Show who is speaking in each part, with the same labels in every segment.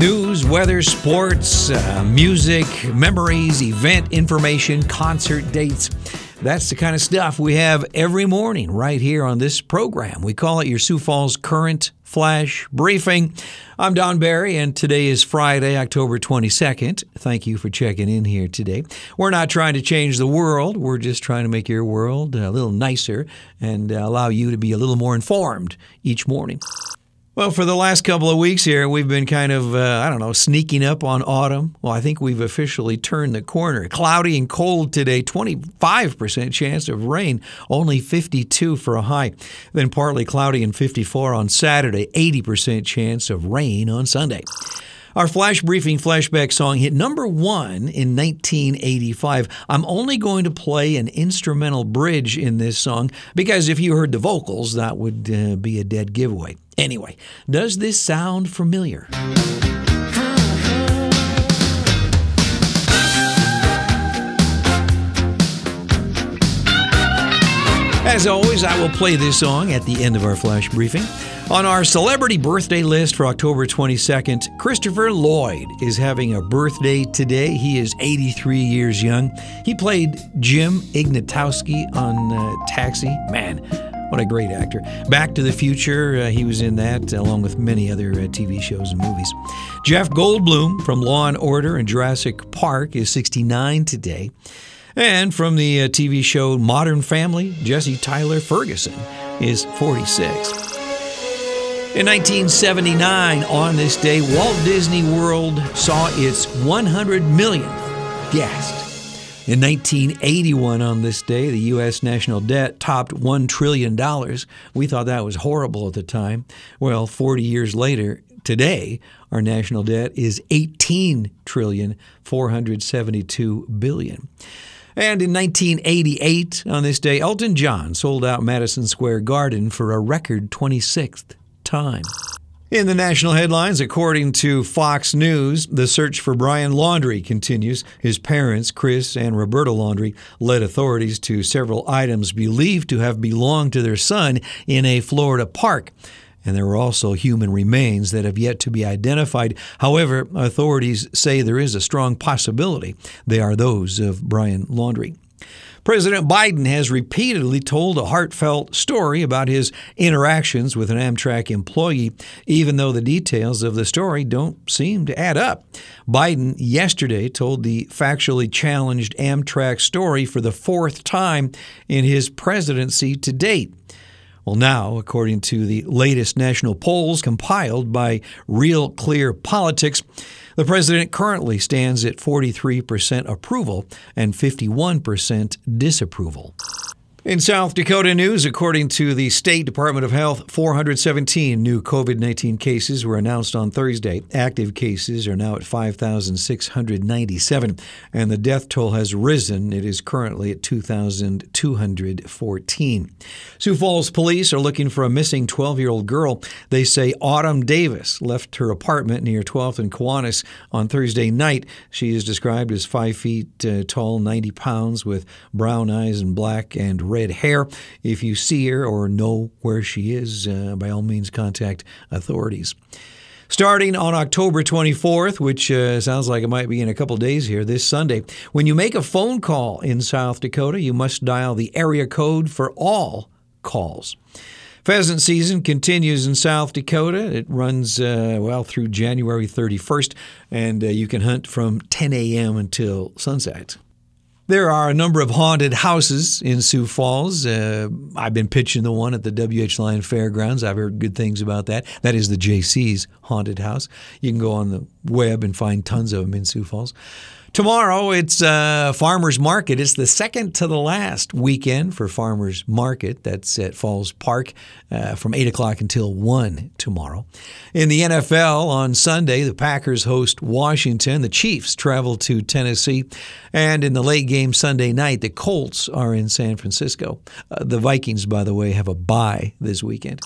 Speaker 1: News, weather, sports, uh, music, memories, event information, concert dates. That's the kind of stuff we have every morning right here on this program. We call it your Sioux Falls Current Flash Briefing. I'm Don Barry, and today is Friday, October 22nd. Thank you for checking in here today. We're not trying to change the world, we're just trying to make your world a little nicer and allow you to be a little more informed each morning. Well, for the last couple of weeks here, we've been kind of, uh, I don't know, sneaking up on autumn. Well, I think we've officially turned the corner. Cloudy and cold today, 25% chance of rain, only 52 for a high. Then partly cloudy and 54 on Saturday, 80% chance of rain on Sunday. Our flash briefing flashback song hit number one in 1985. I'm only going to play an instrumental bridge in this song because if you heard the vocals, that would uh, be a dead giveaway. Anyway, does this sound familiar? As always, I will play this song at the end of our flash briefing. On our celebrity birthday list for October 22nd, Christopher Lloyd is having a birthday today. He is 83 years young. He played Jim Ignatowski on uh, Taxi. Man, what a great actor. Back to the Future, uh, he was in that, along with many other uh, TV shows and movies. Jeff Goldblum from Law and Order and Jurassic Park is 69 today. And from the uh, TV show Modern Family, Jesse Tyler Ferguson is 46. In 1979, on this day, Walt Disney World saw its 100 millionth guest. In 1981, on this day, the U.S. national debt topped $1 trillion. We thought that was horrible at the time. Well, 40 years later, today, our national debt is 18 trillion 472 billion. And in 1988, on this day, Elton John sold out Madison Square Garden for a record 26th time. In the national headlines, according to Fox News, the search for Brian Laundrie continues. His parents, Chris and Roberta Laundrie, led authorities to several items believed to have belonged to their son in a Florida park. And there are also human remains that have yet to be identified. However, authorities say there is a strong possibility they are those of Brian Laundrie. President Biden has repeatedly told a heartfelt story about his interactions with an Amtrak employee, even though the details of the story don't seem to add up. Biden yesterday told the factually challenged Amtrak story for the fourth time in his presidency to date. Well, now, according to the latest national polls compiled by Real Clear Politics, the president currently stands at 43% approval and 51% disapproval. In South Dakota news, according to the State Department of Health, 417 new COVID 19 cases were announced on Thursday. Active cases are now at 5,697, and the death toll has risen. It is currently at 2,214. Sioux Falls police are looking for a missing 12 year old girl. They say Autumn Davis left her apartment near 12th and Kiwanis on Thursday night. She is described as 5 feet uh, tall, 90 pounds, with brown eyes and black and red hair. If you see her or know where she is, uh, by all means contact authorities. Starting on October 24th, which uh, sounds like it might be in a couple days here, this Sunday, when you make a phone call in South Dakota, you must dial the area code for all calls. Pheasant season continues in South Dakota. It runs, uh, well, through January 31st, and uh, you can hunt from 10 a.m. until sunset. There are a number of haunted houses in Sioux Falls. Uh, I've been pitching the one at the WH Lyon Fairgrounds. I've heard good things about that. That is the Jaycees haunted house. You can go on the web and find tons of them in Sioux Falls. Tomorrow it's uh, Farmers Market. It's the second to the last weekend for Farmers Market. That's at Falls Park uh, from 8 o'clock until 1 tomorrow. In the NFL on Sunday, the Packers host Washington. The Chiefs travel to Tennessee. And in the late game Sunday night, the Colts are in San Francisco. Uh, the Vikings, by the way, have a bye this weekend.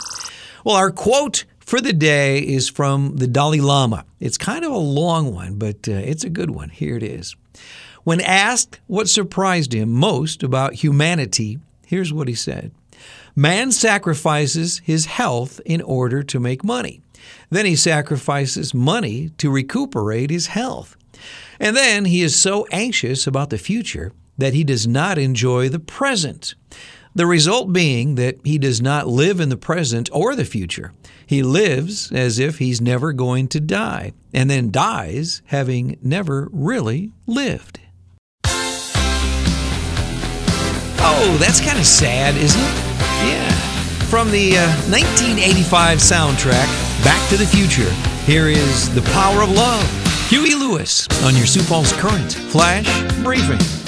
Speaker 1: Well, our quote for the day is from the Dalai Lama. It's kind of a long one, but uh, it's a good one. Here it is. When asked what surprised him most about humanity, here's what he said Man sacrifices his health in order to make money.
Speaker 2: Then he sacrifices money to recuperate his health. And then he is so anxious about the future that he does not enjoy the present. The result being that he does not live in the present or the future. He lives as if he's never going to die, and then dies having never really lived. Oh, that's kind of sad, isn't it? Yeah. From the uh, 1985 soundtrack, Back to the Future, here is The Power of Love. Huey Lewis on your Sioux Falls Current Flash Briefing.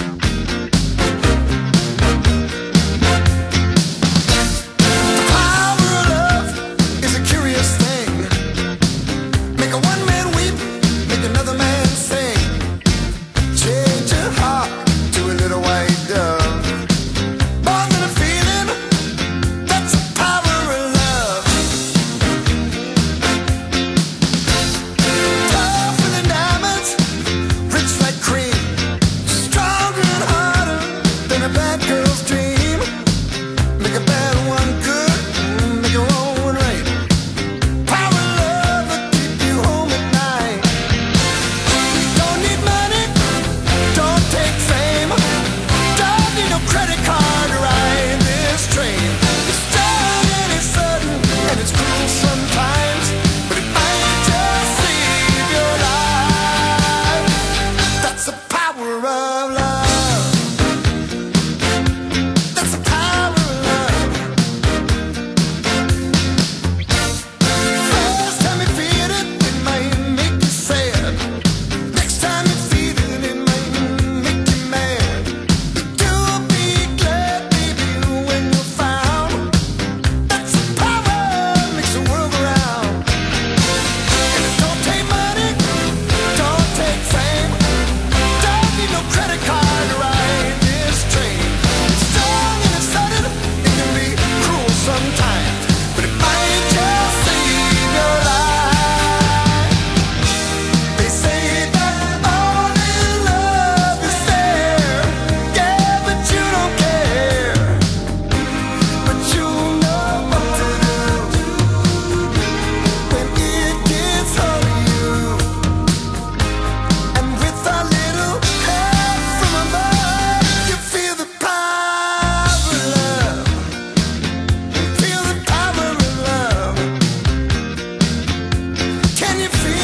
Speaker 3: Can you feel